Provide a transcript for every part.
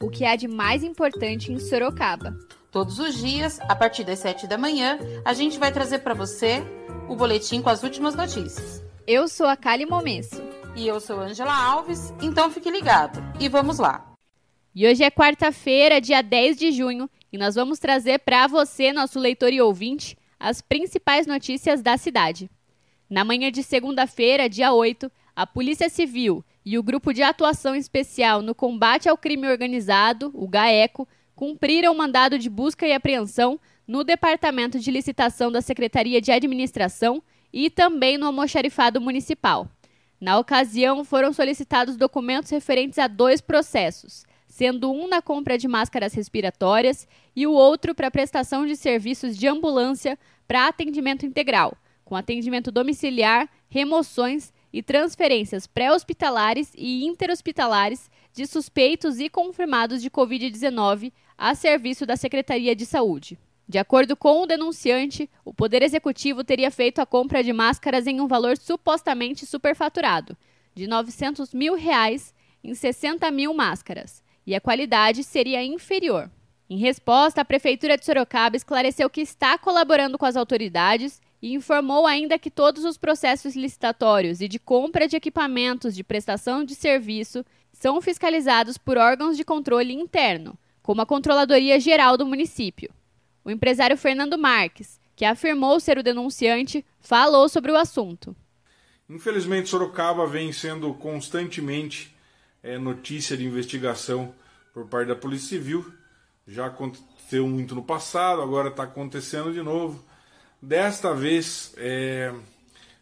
o que há de mais importante em Sorocaba. Todos os dias, a partir das 7 da manhã, a gente vai trazer para você o boletim com as últimas notícias. Eu sou a Kali Momesso. E eu sou Angela Alves, então fique ligado. E vamos lá. E hoje é quarta-feira, dia 10 de junho, e nós vamos trazer para você, nosso leitor e ouvinte, as principais notícias da cidade. Na manhã de segunda-feira, dia 8, a Polícia Civil e o Grupo de Atuação Especial no Combate ao Crime Organizado, o GAECO, cumpriram o mandado de busca e apreensão no Departamento de Licitação da Secretaria de Administração e também no almoxarifado municipal. Na ocasião, foram solicitados documentos referentes a dois processos, sendo um na compra de máscaras respiratórias e o outro para prestação de serviços de ambulância para atendimento integral, com atendimento domiciliar, remoções e transferências pré-hospitalares e interhospitalares de suspeitos e confirmados de Covid-19 a serviço da Secretaria de Saúde. De acordo com o denunciante, o Poder Executivo teria feito a compra de máscaras em um valor supostamente superfaturado, de 900 mil reais em 60 mil máscaras, e a qualidade seria inferior. Em resposta, a Prefeitura de Sorocaba esclareceu que está colaborando com as autoridades e informou ainda que todos os processos licitatórios e de compra de equipamentos de prestação de serviço são fiscalizados por órgãos de controle interno, como a Controladoria Geral do município. O empresário Fernando Marques, que afirmou ser o denunciante, falou sobre o assunto. Infelizmente, Sorocaba vem sendo constantemente é, notícia de investigação por parte da Polícia Civil. Já aconteceu muito no passado, agora está acontecendo de novo. Desta vez, é,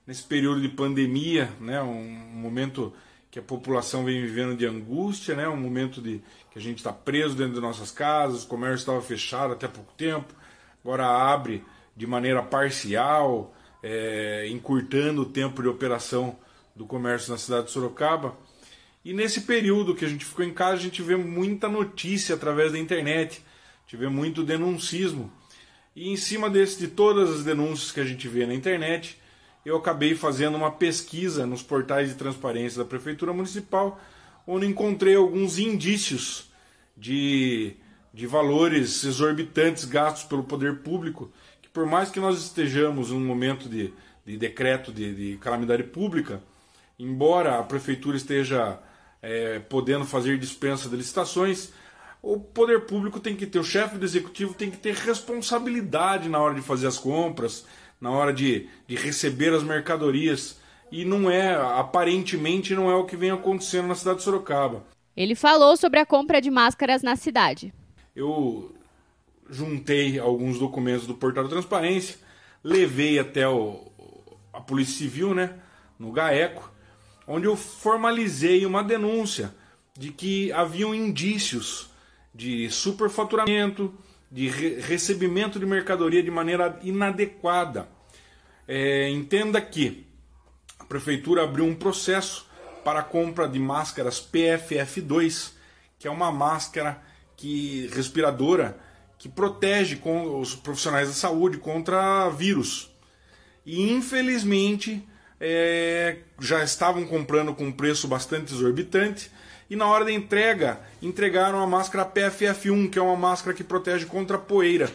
nesse período de pandemia, né, um momento que a população vem vivendo de angústia, né? um momento de que a gente está preso dentro de nossas casas, o comércio estava fechado até pouco tempo, agora abre de maneira parcial, é, encurtando o tempo de operação do comércio na cidade de Sorocaba. E nesse período que a gente ficou em casa, a gente vê muita notícia através da internet, a gente vê muito denuncismo. E em cima desse, de todas as denúncias que a gente vê na internet, eu acabei fazendo uma pesquisa nos portais de transparência da Prefeitura Municipal, onde encontrei alguns indícios de, de valores exorbitantes gastos pelo poder público, que por mais que nós estejamos em um momento de, de decreto de, de calamidade pública, embora a Prefeitura esteja é, podendo fazer dispensa de licitações, o poder público tem que ter, o chefe do executivo tem que ter responsabilidade na hora de fazer as compras, na hora de, de receber as mercadorias. E não é, aparentemente, não é o que vem acontecendo na cidade de Sorocaba. Ele falou sobre a compra de máscaras na cidade. Eu juntei alguns documentos do portal da transparência, levei até o, a Polícia Civil, né, no GAECO, onde eu formalizei uma denúncia de que haviam indícios de superfaturamento, de re recebimento de mercadoria de maneira inadequada. É, entenda que a prefeitura abriu um processo para a compra de máscaras PFF2, que é uma máscara que respiradora que protege com os profissionais da saúde contra vírus. E infelizmente é, já estavam comprando com um preço bastante exorbitante e na hora da entrega entregaram a máscara PFF1, que é uma máscara que protege contra poeira.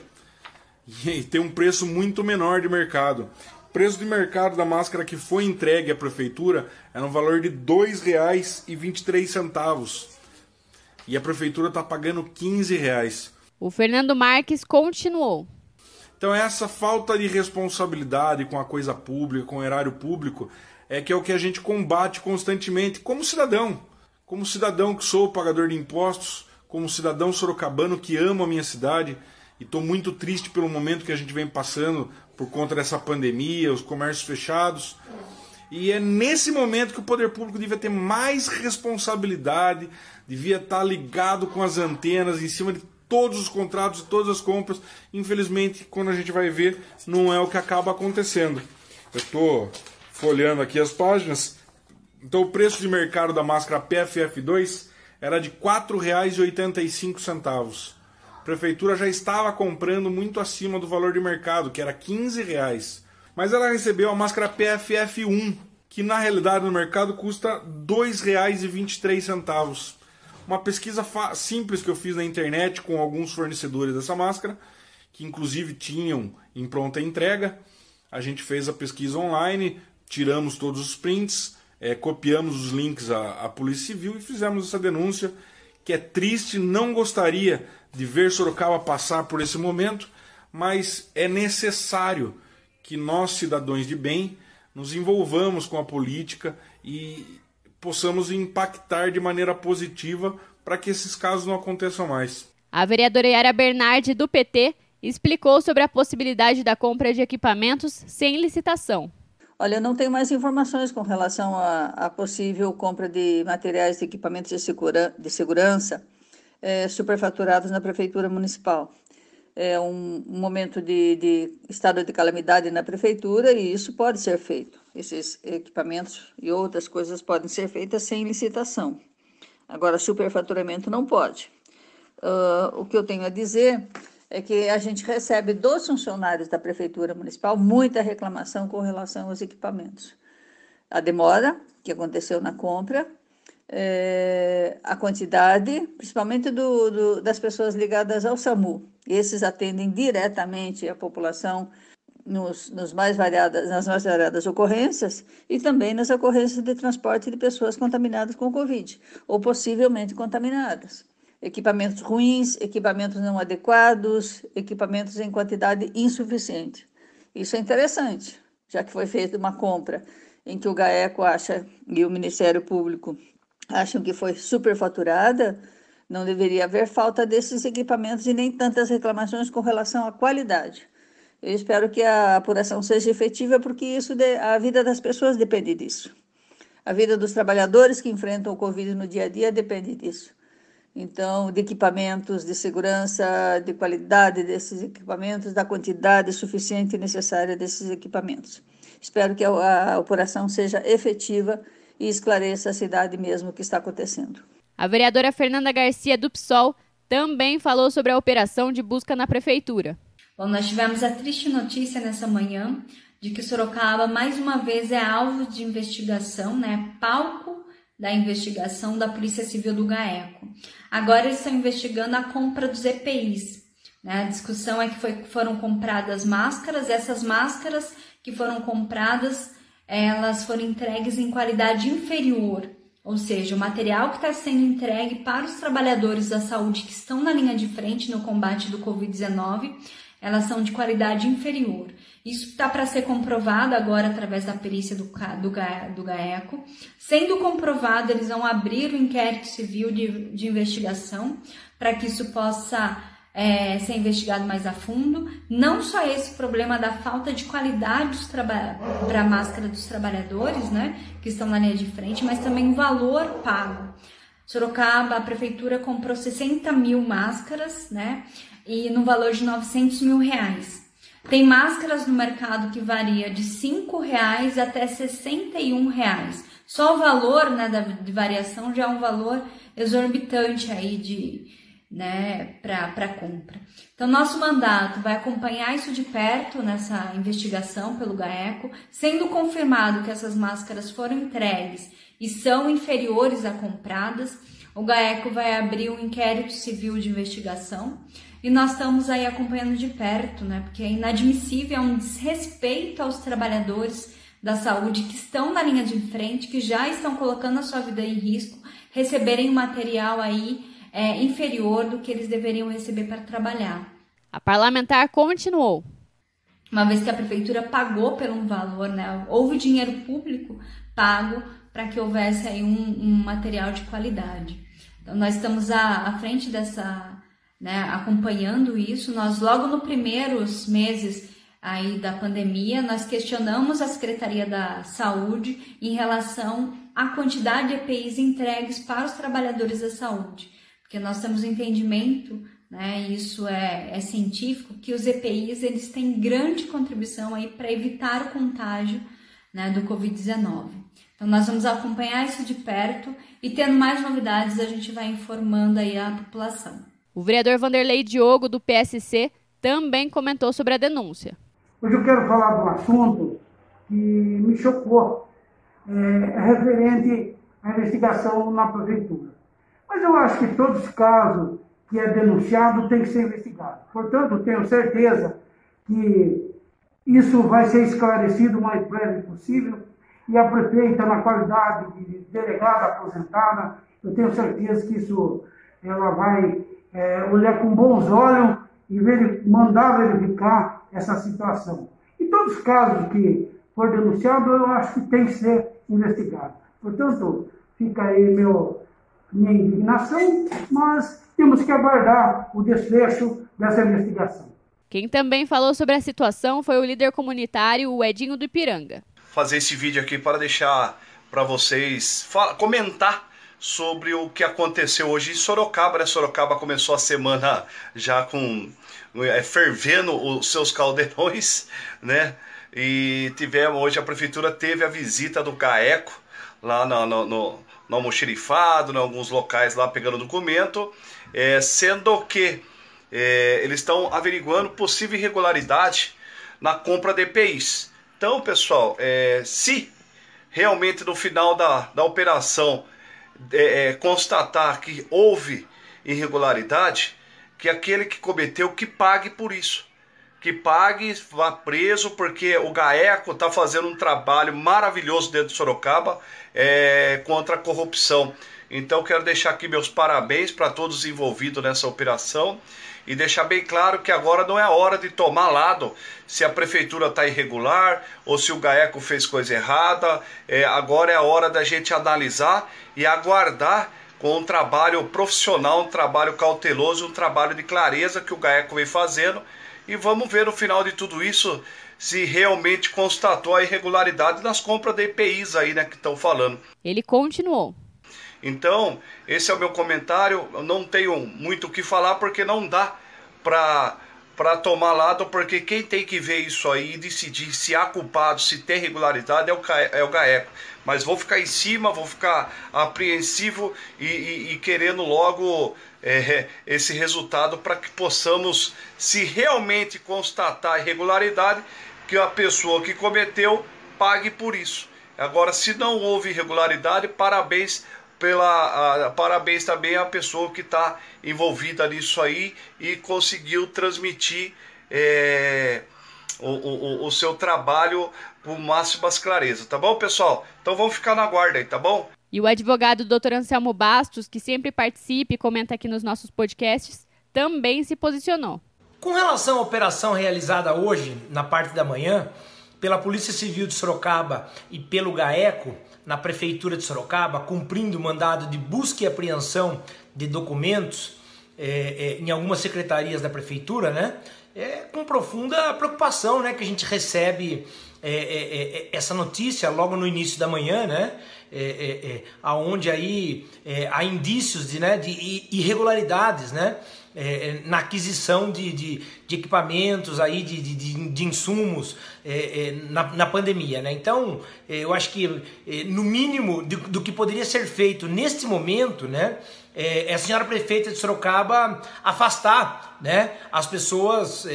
E tem um preço muito menor de mercado. O preço de mercado da máscara que foi entregue à prefeitura era um valor de R$ 2,23. E a prefeitura está pagando 15 reais. O Fernando Marques continuou. Então essa falta de responsabilidade com a coisa pública, com o erário público, é que é o que a gente combate constantemente como cidadão. Como cidadão que sou pagador de impostos, como cidadão sorocabano que amo a minha cidade e estou muito triste pelo momento que a gente vem passando por conta dessa pandemia, os comércios fechados. E é nesse momento que o poder público devia ter mais responsabilidade, devia estar ligado com as antenas em cima de todos os contratos, todas as compras. Infelizmente, quando a gente vai ver, não é o que acaba acontecendo. Eu estou folhando aqui as páginas. Então, o preço de mercado da máscara PFF2 era de R$ 4,85. A prefeitura já estava comprando muito acima do valor de mercado, que era 15 reais. Mas ela recebeu a máscara PFF1, que na realidade no mercado custa R$ 2,23. Uma pesquisa simples que eu fiz na internet com alguns fornecedores dessa máscara, que inclusive tinham em pronta entrega. A gente fez a pesquisa online, tiramos todos os prints, é, copiamos os links à, à Polícia Civil e fizemos essa denúncia, que é triste, não gostaria de ver Sorocaba passar por esse momento, mas é necessário que nós, cidadãos de bem, nos envolvamos com a política e possamos impactar de maneira positiva para que esses casos não aconteçam mais. A vereadora Yara Bernardi, do PT, explicou sobre a possibilidade da compra de equipamentos sem licitação. Olha, eu não tenho mais informações com relação à, possível compra de materiais e equipamentos de, segura, de segurança é, superfaturados na Prefeitura Municipal é um, um momento de, de, estado de calamidade na prefeitura e isso pode ser feito. Esses equipamentos e outras coisas podem ser feitas sem licitação. Agora, superfaturamento não pode. Uh, o que eu tenho a dizer é que a gente recebe dos funcionários da prefeitura municipal muita reclamação com relação aos equipamentos. A demora que aconteceu na compra, é, a quantidade, principalmente do, do, das pessoas ligadas ao SAMU. Esses atendem diretamente a população nos, nos mais variadas, nas mais variadas ocorrências e também nas ocorrências de transporte de pessoas contaminadas com Covid ou possivelmente contaminadas. Equipamentos ruins, equipamentos não adequados, equipamentos em quantidade insuficiente. Isso é interessante, já que foi feita uma compra em que o GAECO acha e o Ministério Público acham que foi superfaturada, não deveria haver falta desses equipamentos e nem tantas reclamações com relação à qualidade. Eu espero que a apuração seja efetiva, porque isso de, a vida das pessoas depende disso. A vida dos trabalhadores que enfrentam o Covid no dia a dia depende disso. Então, de equipamentos, de segurança, de qualidade desses equipamentos, da quantidade suficiente e necessária desses equipamentos. Espero que a, a apuração seja efetiva e esclareça a cidade mesmo o que está acontecendo. A vereadora Fernanda Garcia do PSOL também falou sobre a operação de busca na prefeitura. Bom, nós tivemos a triste notícia nessa manhã de que Sorocaba mais uma vez é alvo de investigação, né? Palco da investigação da Polícia Civil do GAECO. Agora eles estão investigando a compra dos EPIs. Né? A discussão é que foi, foram compradas máscaras, essas máscaras que foram compradas elas foram entregues em qualidade inferior, ou seja, o material que está sendo entregue para os trabalhadores da saúde que estão na linha de frente no combate do Covid-19, elas são de qualidade inferior. Isso está para ser comprovado agora através da perícia do, do, do GAECO. Sendo comprovado, eles vão abrir o inquérito civil de, de investigação para que isso possa é, ser investigado mais a fundo. Não só esse problema da falta de qualidade para a máscara dos trabalhadores, né, que estão na linha de frente, mas também o valor pago. Sorocaba, a prefeitura comprou 60 mil máscaras, né, e no valor de 900 mil reais. Tem máscaras no mercado que varia de 5 reais até 61 reais. Só o valor né, da, de variação já é um valor exorbitante aí de, né, para compra. Então, nosso mandato vai acompanhar isso de perto nessa investigação pelo GAECO, sendo confirmado que essas máscaras foram entregues e são inferiores a compradas, o GAECO vai abrir um inquérito civil de investigação e nós estamos aí acompanhando de perto, né, porque é inadmissível, é um desrespeito aos trabalhadores da saúde que estão na linha de frente, que já estão colocando a sua vida em risco, receberem material aí é, inferior do que eles deveriam receber para trabalhar. A parlamentar continuou. Uma vez que a prefeitura pagou por um valor, né, houve dinheiro público pago para que houvesse aí um, um, material de qualidade. Então, nós estamos à, à frente dessa, né, acompanhando isso. Nós, logo nos primeiros meses aí da pandemia, nós questionamos a Secretaria da Saúde em relação à quantidade de EPIs entregues para os trabalhadores da saúde, porque nós temos entendimento, né, isso é, é científico, que os EPIs eles têm grande contribuição aí para evitar o contágio né, do Covid-19. Então nós vamos acompanhar isso de perto e tendo mais novidades a gente vai informando aí a população. O vereador Vanderlei Diogo do PSC também comentou sobre a denúncia. Hoje eu quero falar de um assunto que me chocou, é, referente à investigação na prefeitura. Mas eu acho que todos os casos que é denunciado tem que ser investigado. Portanto, tenho certeza que isso vai ser esclarecido o mais breve possível e a prefeita, na qualidade de delegada aposentada, eu tenho certeza que isso ela vai é, olhar com bons olhos e ver, mandar verificar essa situação. Em todos os casos que for denunciado, eu acho que tem que ser investigado. Portanto, fica aí meu, minha indignação, mas temos que aguardar o desfecho dessa investigação. Quem também falou sobre a situação foi o líder comunitário, o Edinho do Ipiranga fazer esse vídeo aqui para deixar para vocês comentar sobre o que aconteceu hoje em Sorocaba. Né? Sorocaba começou a semana já com é, fervendo os seus caldeirões, né? E tivemos hoje a prefeitura teve a visita do GAECO lá no, no, no, no almoxerifado, em alguns locais lá pegando documento, é, sendo que é, eles estão averiguando possível irregularidade na compra de EPIs. Então, pessoal, é, se realmente no final da, da operação é, é, constatar que houve irregularidade, que aquele que cometeu que pague por isso. Que pague, vá preso, porque o GAECO está fazendo um trabalho maravilhoso dentro de Sorocaba é, contra a corrupção. Então quero deixar aqui meus parabéns para todos envolvidos nessa operação e deixar bem claro que agora não é a hora de tomar lado se a prefeitura está irregular ou se o GAECO fez coisa errada. É, agora é a hora da gente analisar e aguardar com um trabalho profissional, um trabalho cauteloso, um trabalho de clareza que o GAECO vem fazendo. E vamos ver no final de tudo isso se realmente constatou a irregularidade nas compras de EPIs aí, né, que estão falando. Ele continuou. Então, esse é o meu comentário. Eu não tenho muito o que falar porque não dá para para tomar lado, porque quem tem que ver isso aí e decidir se há culpado, se tem regularidade, é o, é o GAECO. Mas vou ficar em cima, vou ficar apreensivo e, e, e querendo logo é, esse resultado para que possamos, se realmente constatar irregularidade, que a pessoa que cometeu pague por isso. Agora, se não houve irregularidade, parabéns pela a, parabéns também à pessoa que está envolvida nisso aí e conseguiu transmitir é, o, o, o, seu trabalho com máximas clareza, tá bom, pessoal? Então vamos ficar na guarda aí, tá bom? E o advogado Dr. Anselmo Bastos, que sempre participa e comenta aqui nos nossos podcasts, também se posicionou. Com relação à operação realizada hoje, na parte da manhã, pela Polícia Civil de Sorocaba e pelo GAECO, na Prefeitura de Sorocaba, cumprindo o mandado de busca e apreensão de documentos é, é, em algumas secretarias da Prefeitura, né? É, com profunda preocupação né, que a gente recebe é, é, é essa notícia logo no início da manhã, né? É, é, aonde aí há indícios de, né, de irregularidades, né? É, na aquisição de, de, de, equipamentos, aí, de, de, de insumos é, é, na, na pandemia. Né? Então, é, eu acho que, é, no mínimo, do, do que poderia ser feito neste momento, né, é, a senhora prefeita de Sorocaba afastar né, as pessoas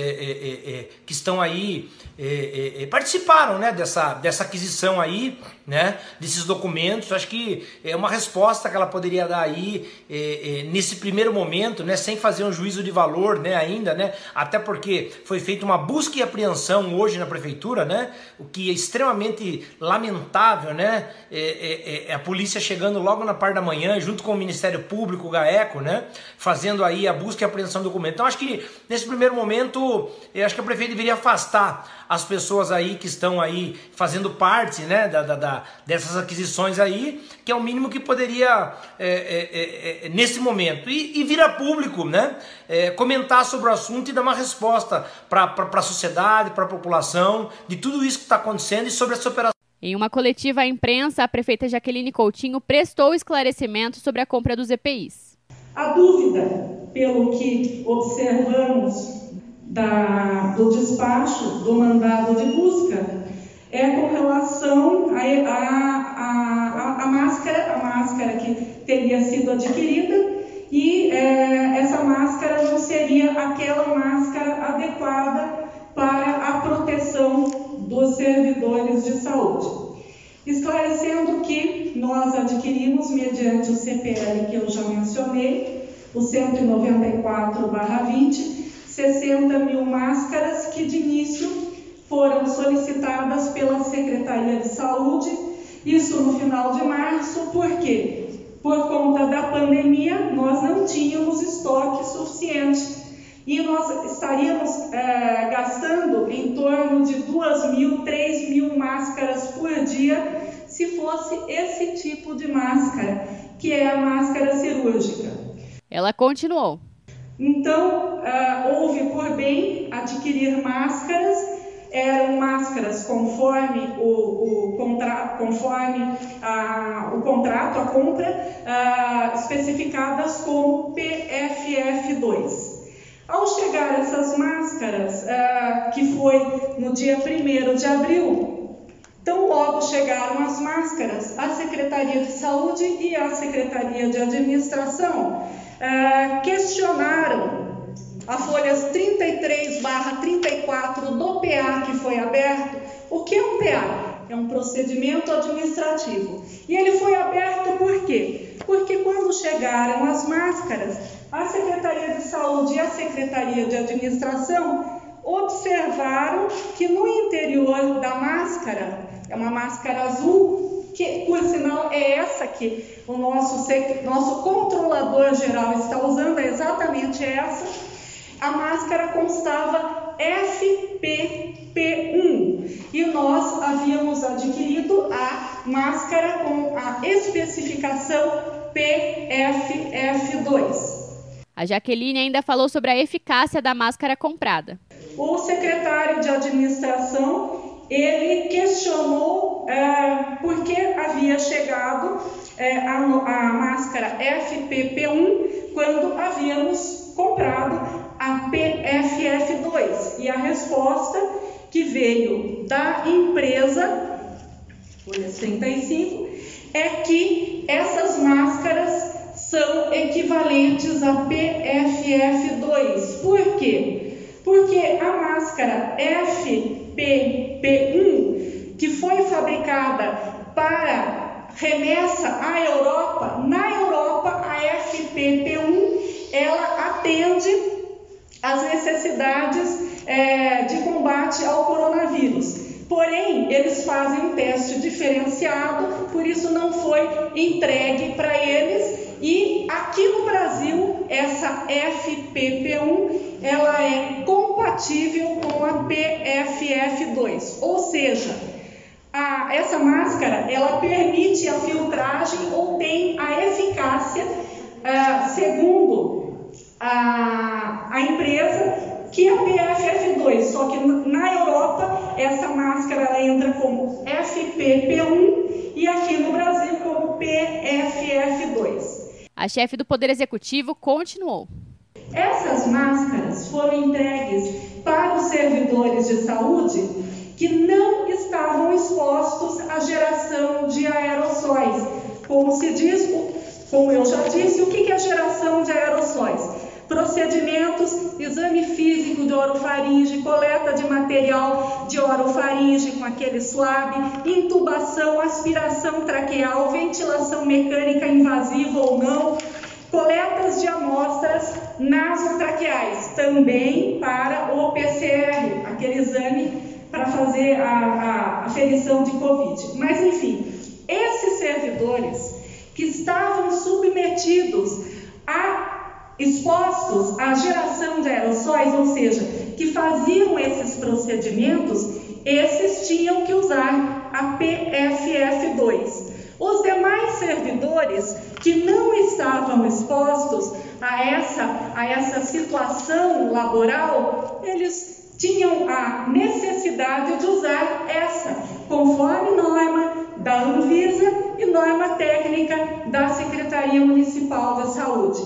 que estão aí é, é, participaram né, dessa, dessa aquisição aí, né, desses documentos. Acho que é uma resposta que ela poderia dar aí é, é, nesse primeiro momento, né, sem fazer um juízo de valor né, ainda, né, até porque foi feita uma busca e apreensão hoje na prefeitura, né, o que é extremamente lamentável, né, é, é, é a polícia chegando logo na parte da manhã, junto com o Ministério Público, o GAECO, né, fazendo aí a busca e apreensão do documento. Então acho que nesse primeiro momento, eu acho que a prefeita deveria afastar as pessoas aí que estão aí fazendo parte né, da, da, da dessas aquisições aí, que é o mínimo que poderia, é, é, é, nesse momento, e, e vir a público, né? comentar sobre o assunto e dar uma resposta para a sociedade, para a população, de tudo isso que está acontecendo e sobre essa operação. Em uma coletiva à imprensa, a prefeita Jaqueline Coutinho prestou esclarecimento sobre a compra dos EPIs. A dúvida, pelo que observamos da, do despacho do mandado de busca, é com relação à a, a, a, máscara, a máscara que teria sido adquirida, e é, essa máscara não seria aquela máscara adequada para a proteção dos servidores de saúde. Esclarecendo que nós adquirimos, mediante o CPL que eu já mencionei, o 194-20, 60 mil máscaras que de início foram solicitadas pela Secretaria de Saúde, isso no final de março, por quê? Por conta da pandemia, nós não tínhamos estoque suficiente e nós estaríamos é, gastando em torno de 2 mil, 3 mil máscaras por dia se fosse esse tipo de máscara, que é a máscara cirúrgica. Ela continuou. Então, uh, houve por bem adquirir máscaras, eram máscaras conforme o, o, contra, conforme uh, o contrato, a compra, uh, especificadas como PFF2. Ao chegar essas máscaras, ah, que foi no dia 1 de abril, tão logo chegaram as máscaras, a Secretaria de Saúde e a Secretaria de Administração ah, questionaram a folhas 33/34 do PA que foi aberto. O que é um PA? É um procedimento administrativo. E ele foi aberto por quê? Porque quando chegaram as máscaras, a Secretaria de Saúde e a Secretaria de Administração observaram que no interior da máscara, é uma máscara azul, que por sinal é essa que o nosso, nosso controlador geral está usando, é exatamente essa, a máscara constava FPP1 e nós havíamos adquirido a máscara com a especificação PFF2. A Jaqueline ainda falou sobre a eficácia da máscara comprada. O secretário de administração ele questionou é, por que havia chegado é, a, a máscara FPP1 quando havíamos comprado a PFF2 e a resposta que veio da empresa, folha 35, é que essas máscaras são equivalentes a PFF2. Por quê? Porque a máscara FPP1, que foi fabricada para remessa à Europa, na Europa a FPP1 ela atende às necessidades é, de combate ao coronavírus. Porém, eles fazem um teste diferenciado, por isso não foi entregue para eles e aqui no Brasil, essa FPP1, ela é compatível com a PFF2, ou seja, a, essa máscara, ela permite a filtragem ou tem a eficácia, uh, segundo a, a empresa, que é a PFF2, só que na Europa essa máscara ela entra como FPP1 e aqui no Brasil como PFF2. A chefe do Poder Executivo continuou. Essas máscaras foram entregues para os servidores de saúde que não estavam expostos à geração de aerossóis. Como se diz, como eu já disse, o que é geração de aerossóis? procedimentos, exame físico de orofaringe, coleta de material de orofaringe com aquele swab, intubação, aspiração traqueal, ventilação mecânica invasiva ou não, coletas de amostras nasotraqueais, também para o PCR, aquele exame para fazer a, a aferição de Covid. Mas, enfim, esses servidores que estavam submetidos a expostos à geração de aerossóis, ou seja, que faziam esses procedimentos, esses tinham que usar a PFF2. Os demais servidores que não estavam expostos a essa, a essa situação laboral, eles tinham a necessidade de usar essa, conforme norma da Anvisa e norma técnica da Secretaria Municipal da Saúde.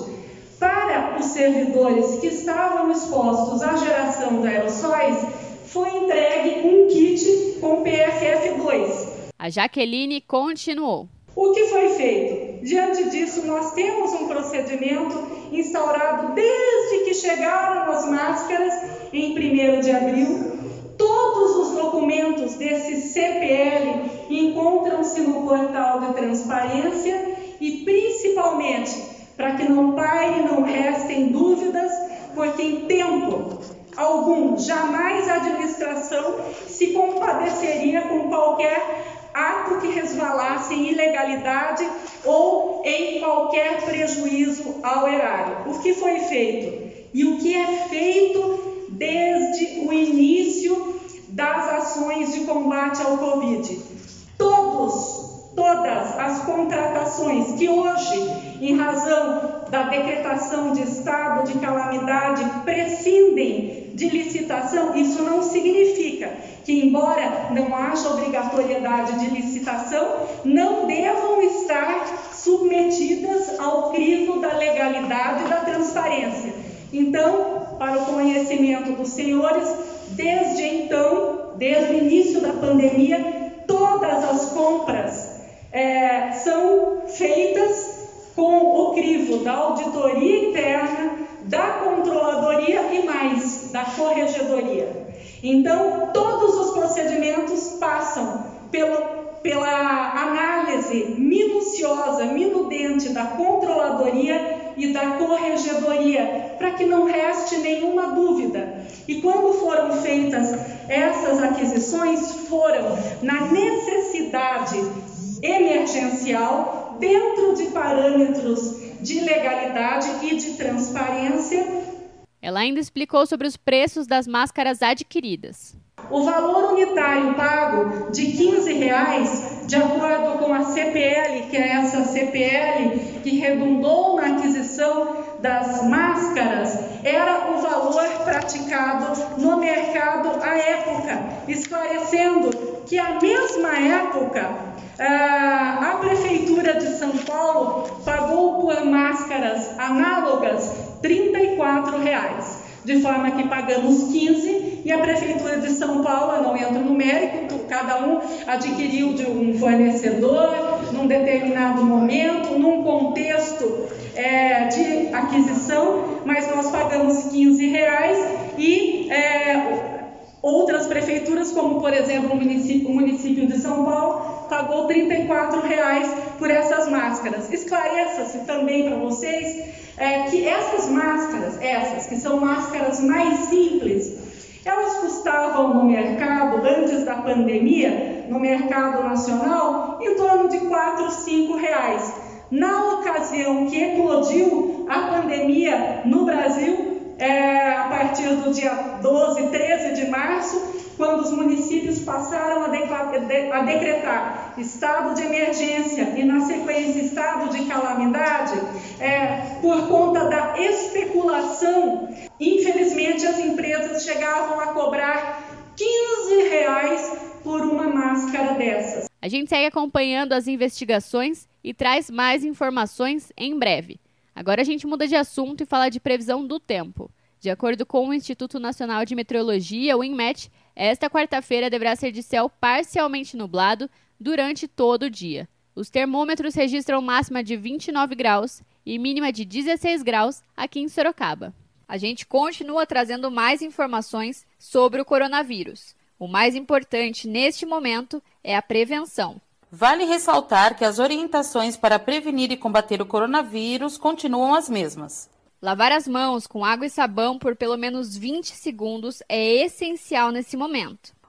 Para os servidores que estavam expostos à geração de aerossóis, foi entregue um kit com PFF2. A Jaqueline continuou. O que foi feito? Diante disso, nós temos um procedimento instaurado desde que chegaram as máscaras em 1 de abril. Todos os documentos desse CPL encontram-se no portal de transparência e, principalmente, para que não paire, não restem dúvidas, porque em tempo algum jamais a administração se compadeceria com qualquer ato que resvalasse em ilegalidade ou em qualquer prejuízo ao erário. O que foi feito? E o que é feito desde o início das ações de combate ao Covid? Todos, todas as contratações que hoje, em razão da decretação de estado de calamidade, prescindem de licitação, isso não significa que, embora não haja obrigatoriedade de licitação, não devam estar submetidas ao crivo da legalidade e da transparência. Então, para o conhecimento dos senhores, desde então, desde o início da pandemia, todas as compras é, são feitas com o crivo da auditoria interna, da controladoria e mais da corregedoria. Então, todos os procedimentos passam pelo, pela análise minuciosa, minudente da controladoria e da corregedoria, para que não reste nenhuma dúvida. E quando foram feitas essas aquisições, foram na necessidade emergencial, dentro de parâmetros de legalidade e de transparência. Ela ainda explicou sobre os preços das máscaras adquiridas. O valor unitário pago de 15 reais, de acordo com a CPL, que é essa CPL que redundou na aquisição das máscaras, era o valor praticado no mercado à época, esclarecendo que a mesma época ah, a Prefeitura de São Paulo pagou por máscaras análogas 34 reais, de forma que pagamos 15 e a Prefeitura de São Paulo, eu não entro no mérito, cada um adquiriu de um fornecedor num determinado momento, num contexto é, de aquisição, mas nós pagamos 15 reais e é, Outras prefeituras, como por exemplo o município, o município de São Paulo, pagou 34 reais por essas máscaras. Esclareça-se também para vocês é, que essas máscaras, essas que são máscaras mais simples, elas custavam no mercado, antes da pandemia, no mercado nacional, em torno de 4, 5 reais. Na ocasião que eclodiu a pandemia no Brasil, é, a partir do dia 12, 13 de março, quando os municípios passaram a, a decretar estado de emergência e, na sequência, estado de calamidade, é, por conta da especulação, infelizmente as empresas chegavam a cobrar 15 reais por uma máscara dessas. A gente segue acompanhando as investigações e traz mais informações em breve. Agora a gente muda de assunto e fala de previsão do tempo. De acordo com o Instituto Nacional de Meteorologia, o INMET, esta quarta-feira deverá ser de céu parcialmente nublado durante todo o dia. Os termômetros registram máxima de 29 graus e mínima de 16 graus aqui em Sorocaba. A gente continua trazendo mais informações sobre o coronavírus. O mais importante neste momento é a prevenção. Vale ressaltar que as orientações para prevenir e combater o coronavírus continuam as mesmas. Lavar as mãos com água e sabão por pelo menos 20 segundos é essencial nesse momento.